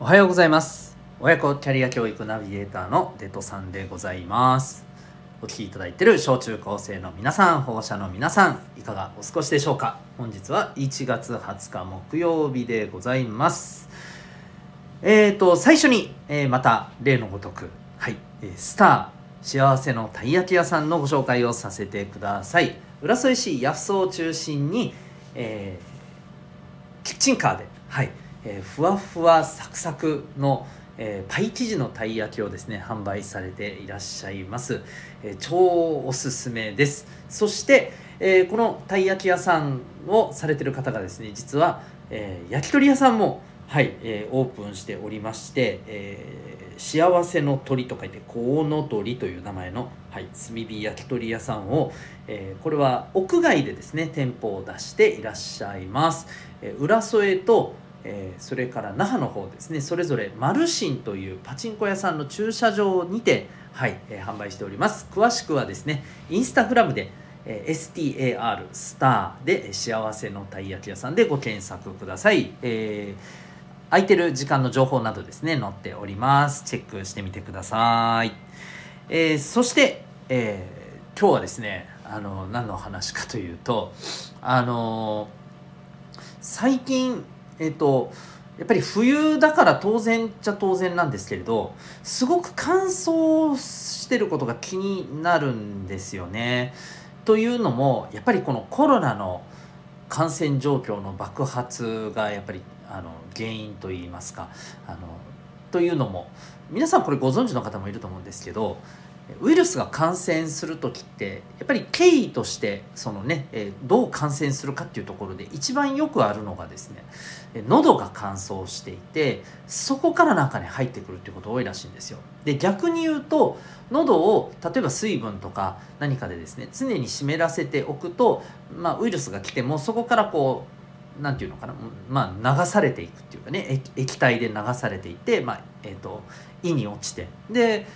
おはようございます。親子キャリア教育ナビゲーターのデトさんでございます。お聞きいただいている小中高生の皆さん保護者の皆さんいかがお過ごしでしょうか？本日は1月20日木曜日でございます。えーと最初に、えーまた例のごとくはい、えースター幸せのたい焼き屋さんのご紹介をさせてください。浦添市八洲を中心に、えーキッチンカーで、はいえーふわふわサクサクの、えーパイ生地のたい焼きをですね販売されていらっしゃいます、えー超おすすめです。そして、えこのたい焼き屋さんをされてる方がですね実は、え焼き鳥屋さんもはい、えーオープンしておりまして、えー幸せの鳥と書いてコウノトリという名前の、はい、炭火焼き鳥屋さんを、えーこれは屋外でですね店舗を出していらっしゃいます、え浦添と、えーそれから那覇の方ですね。それぞれマルシンというパチンコ屋さんの駐車場にて、はいえー販売しております。詳しくはですねインスタグラムでえー STAR スターで幸せのたい焼き屋さんでご検索ください、えー空いてる時間の情報などですね載っております。チェックしてみてください、えーそして、えー今日はですねあの何の話かというとあの最近えっ、とやっぱり冬だから当然っちゃ当然なんですけれどすごく乾燥してることが気になるんですよね。というのもやっぱりこのコロナの感染状況の爆発がやっぱりあの原因といいますかあのというのも皆さんこれご存知の方もいると思うんですけどウイルスが感染する時ってやっぱり経緯としてそのね、えどう感染するかっていうところで一番よくあるのがですね喉が乾燥していてそこから中に入ってくるっていうこと多いらしいんですよ。で逆に言うと喉を例えば水分とか何かでですね常に湿らせておくと、まあ、ウイルスが来てもそこからこうなんていうのかな、まあ、流されていくっていうかね液液体で流されていって、まあえー、と胃に落ちてで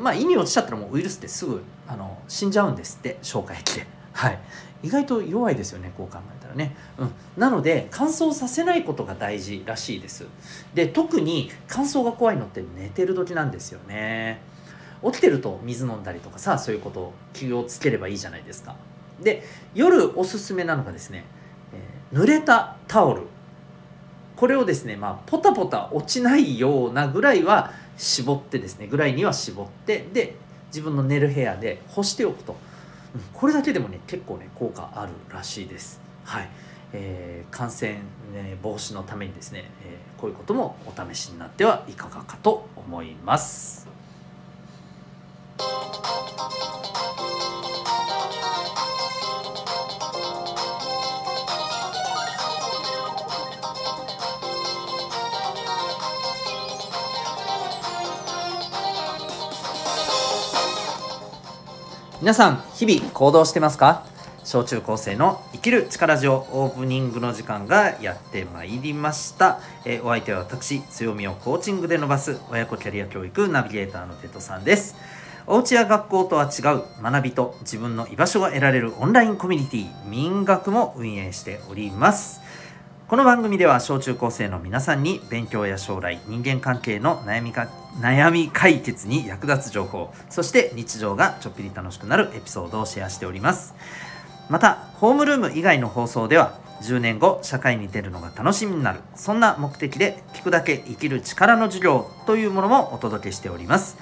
まあ胃に落ちちゃったらもうウイルスってすぐあの死んじゃうんですって消化液で。はい。意外と弱いですよねこう考えたらね、うん、なので乾燥させないことが大事らしいです。で特に乾燥が怖いのって寝てる時なんですよね。起きてると水飲んだりとかさそういうことを気をつければいいじゃないですか。で夜おすすめなのがですね、えー濡れたタオル。これをですねまあポタポタ落ちないようなぐらいは絞ってですねぐらいには絞ってで自分の寝る部屋で干しておくと、うんこれだけでもね結構ね効果あるらしいです。はい、えー感染、ね、防止のためにですね、えーこういうこともお試しになってはいかがかと思います。皆さん日々行動してますか？小中高生の生きる力ジオオープニングの時間がやってまいりました、えお相手は私強みをコーチングで伸ばす親子キャリア教育ナビゲーターのテトさんです。お家や学校とは違う学びと自分の居場所が得られるオンラインコミュニティ民学も運営しております。この番組では小中高生の皆さんに勉強や将来人間関係の悩みか悩み解決に役立つ情報そして日常がちょっぴり楽しくなるエピソードをシェアしております。またホームルーム以外の放送では10年後社会に出るのが楽しみになるそんな目的で聞くだけ生きる力の授業というものもお届けしております。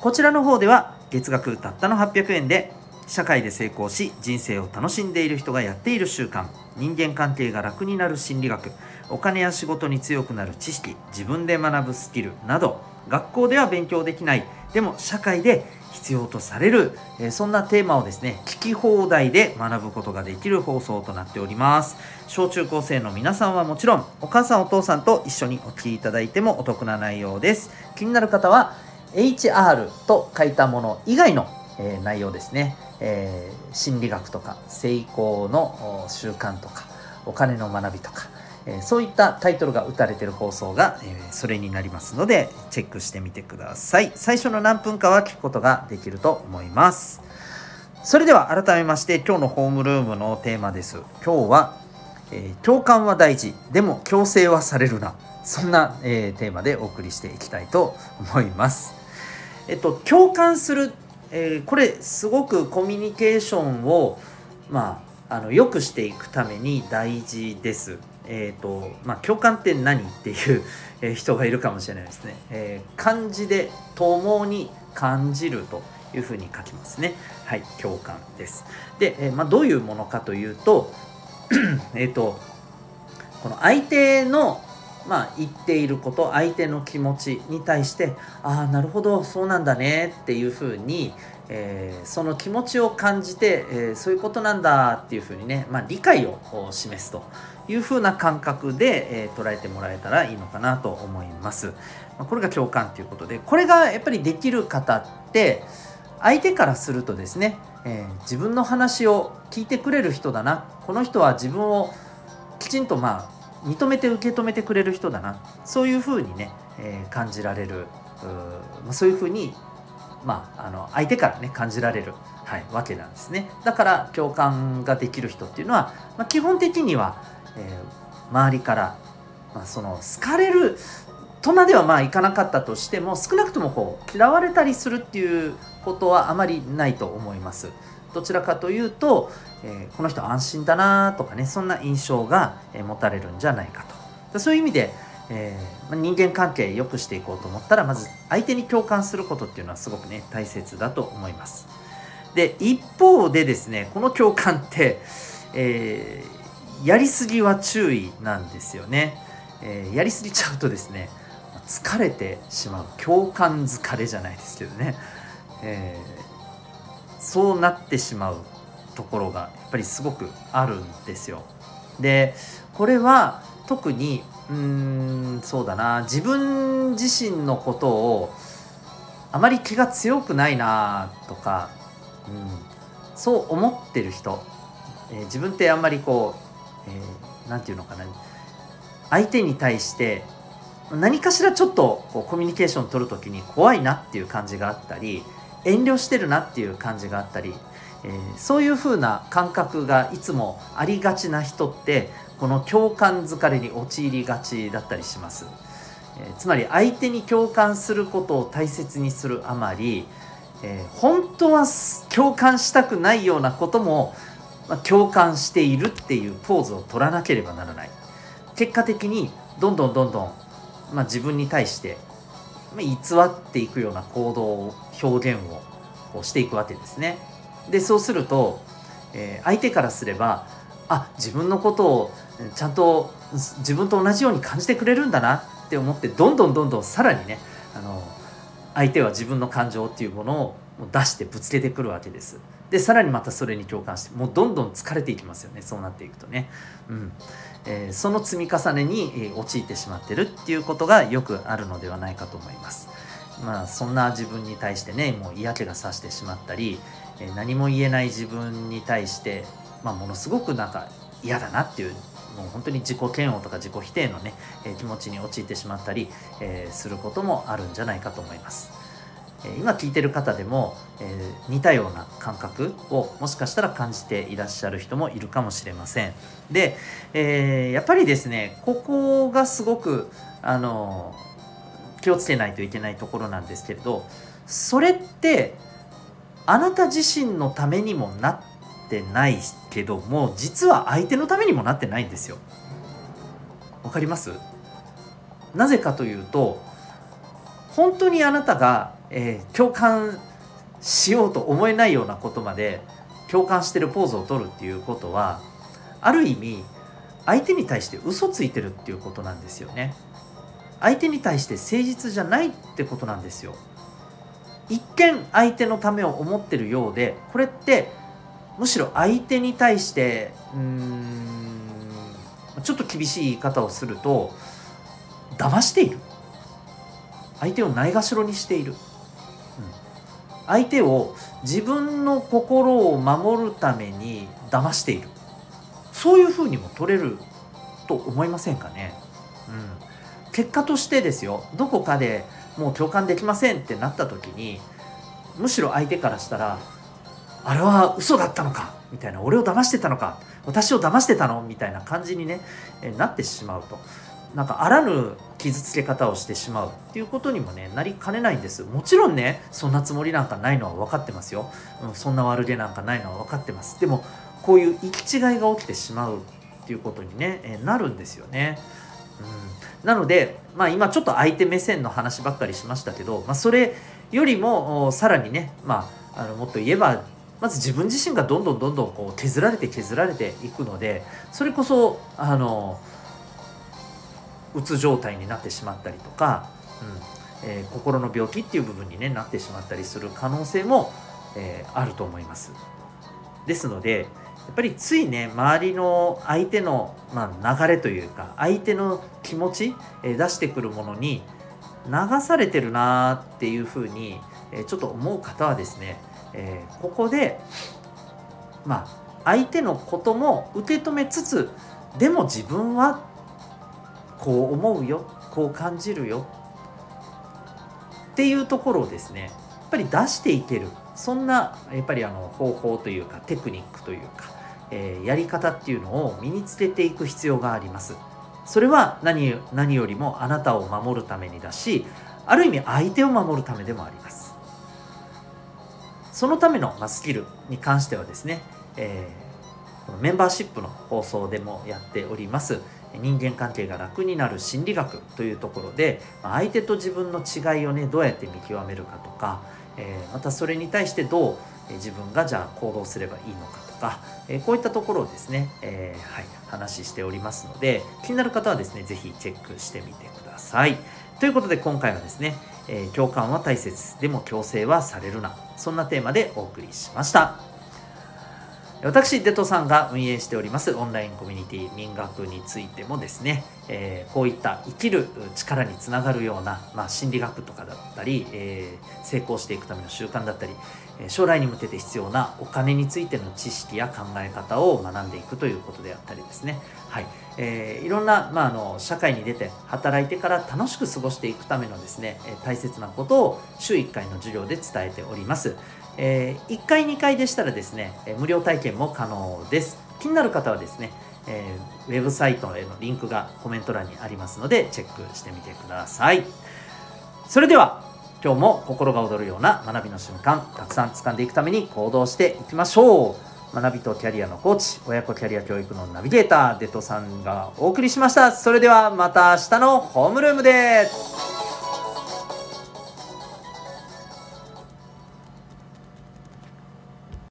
こちらの方では月額たったの800円で社会で成功し人生を楽しんでいる人がやっている習慣。人間関係が楽になる心理学。お金や仕事に強くなる知識。自分で学ぶスキル。など学校では勉強できない。でも社会で必要とされる、えそんなテーマをですね聞き放題で学ぶことができる放送となっております。小中高生の皆さんはもちろんお母さんお父さんと一緒にお聞きいただいてもお得な内容です。気になる方は HR と書いたもの以外の、え内容ですね、えー心理学とか成功の習慣とかお金の学びとか、えーそういったタイトルが打たれてる放送が、えーそれになりますのでチェックしてみてください。最初の何分かは聞くことができると思います。それでは改めまして今日のホームルームのテーマです。今日は、えー共感は大事。でも強制はされるな。そんな、えー、テーマでお送りしていきたいと思います。えっと共感する、えー、これすごくコミュニケーションをまああの良くしていくために大事です。えーとまあ、共感って何っていう 人がいるかもしれないですね。えー、漢字で「共に感じる」というふうに書きますね。はい、共感です。で、えー、まあ、どういうものかというと えっとこの相手のまあ、言っていること相手の気持ちに対してああなるほどそうなんだねっていうふうに、えー、その気持ちを感じて、えー、そういうことなんだっていうふうにね、まあ、理解を示すというふうな感覚で、えー、捉えてもらえたらいいのかなと思います。まあ、これが共感ということでこれがやっぱりできる方って相手からするとですね、えー、自分の話を聞いてくれる人だなこの人は自分をきちんとまあ認めて受け止めてくれる人だな。そういうふうにね、えー、感じられる。うそういうふうにまあ、あの相手からね感じられる、はい、わけなんですね。だから共感ができる人っていうのは、まあ、基本的にはえー、周りから、まあ、その好かれるとまではまあいかなかったとしても少なくともこう嫌われたりするっていうことはあまりないと思います。どちらかというと、えー、この人安心だなとかねそんな印象が、え、持たれるんじゃないかと。そういう意味で、えー、人間関係良くしていこうと思ったらまず相手に共感することっていうのはすごくね大切だと思います。で一方でですねこの共感って、えー、やりすぎは注意なんですよね、え、やりすぎちゃうとですね疲れてしまう。共感疲れじゃないですけどね、えー、そうなってしまうところがやっぱりすごくあるんですよ。でこれは特にうーんそうだな。自分自身のことをあまり気が強くないなとか、うん、そう思ってる人、えー、自分ってあんまりこうえー、て言うのかな。相手に対して何かしらちょっとこうコミュニケーション取る時に怖いなっていう感じがあったり遠慮してるなっていう感じがあったり、えー、そういう風な感覚がいつもありがちな人ってこの共感疲れに陥りがちだったりします、えー、つまり相手に共感することを大切にするあまり、えー、本当は共感したくないようなこともまあ、共感しているっていうポーズを取らなければならない。結果的にどんどんどんどん、まあ、自分に対して偽っていくような行動を表現をこうしていくわけですね。でそうすると、えー、相手からすればあ自分のことをちゃんと自分と同じように感じてくれるんだなって思ってどんどんどんどんさらにねあの相手は自分の感情っていうものを出してぶつけてくるわけです。でさらにまたそれに共感してもうどんどん疲れていきますよねそうなっていくとね。うんえー、その積み重ねに、えー、陥ってしまってるっていうことがよくあるのではないかと思います。まあそんな自分に対してねもう嫌気がさしてしまったり、えー、何も言えない自分に対して、まあ、ものすごくなんか嫌だなっていうもう本当に自己嫌悪とか自己否定のね、え気持ちに陥ってしまったり、えすることもあるんじゃないかと思います。今聞いてる方でも、えー、似たような感覚をもしかしたら感じていらっしゃる人もいるかもしれません。で、えー、やっぱりですねここがすごくあの気をつけないといけないところなんですけれどそれってあなた自身のためにもなってないけども実は相手のためにもなってないんですよ。わかります？なぜかというと本当にあなたがえー、共感しようと思えないようなことまで共感してるポーズを取るっていうことはある意味相手に対して嘘ついてるっていうことなんですよね。相手に対して誠実じゃないってことなんですよ。一見相手のためを思ってるようでこれってむしろ相手に対してうんちょっと厳しい言い方をすると騙している。相手をないがしろにしている。うん。相手を自分の心を守るために騙している。そういうふうにも取れると思いませんかね、うん、結果としてですよどこかでもう共感できませんってなった時にむしろ相手からしたらあれは嘘だったのか？みたいな。俺を騙してたのか？私を騙してたの？みたいな感じにね、えなってしまうと。なんかあらぬ傷つけ方をしてしまうっていうことにもねなりかねないんです。もちろんねそんなつもりなんかないのは分かってますよ、うん、そんな悪気なんかないのは分かってます。でもこういう行き違いが起きてしまうっていうことにね、えなるんですよね、うん、なのでまあ今ちょっと相手目線の話ばっかりしましたけど、まあ、それよりもさらにねまああのもっと言えばまず自分自身がどんどんどんどんこう削られて削られていくのでそれこそあのうつ状態になってしまったりとか、うんえー、心の病気っていう部分に、ね、なってしまったりする可能性も、えー、あると思います。ですのでやっぱりついね周りの相手の、まあ、流れというか相手の気持ち、えー、出してくるものに流されてるなっていうふうに、えー、ちょっと思う方はですね、えー、ここでまあ相手のことも受け止めつつでも自分はこう思うよこう感じるよっていうところをですねやっぱり出していけるそんなやっぱりあの方法というかテクニックというか、えー、やり方っていうのを身につけていく必要があります。それは何何よりもあなたを守るためにだしある意味相手を守るためでもあります。そのための、まスキルに関してはですね、えー、このメンバーシップの放送でもやっております。人間関係が楽になる心理学というところで相手と自分の違いをねどうやって見極めるかとか、えー、またそれに対してどう自分がじゃあ行動すればいいのかか、え、こういったところをですね、えー、はい、話しておりますので気になる方はですね是非チェックしてみてください。ということで今回はですね、え共感は大切でも強制はされるなそんなテーマでお送りしました。私デトさんが運営しておりますオンラインコミュニティ民学についてもですね、えー、こういった生きる力につながるような、まあ、心理学とかだったり、えー、成功していくための習慣だったり将来に向けて必要なお金についての知識や考え方を学んでいくということであったりですね、はいえー、いろんな、まあ、あの社会に出て働いてから楽しく過ごしていくためのですね大切なことを週1回の授業で伝えております。えー、1回2回でしたらですね無料体験も可能です。気になる方はですね、えー、ウェブサイトへのリンクがコメント欄にありますのでチェックしてみてください。それでは今日も心が躍るような学びの瞬間たくさん掴んでいくために行動していきましょう。学びとキャリアのコーチ親子キャリア教育のナビゲーターデトさんがお送りしました。それではまた明日のホームルームで。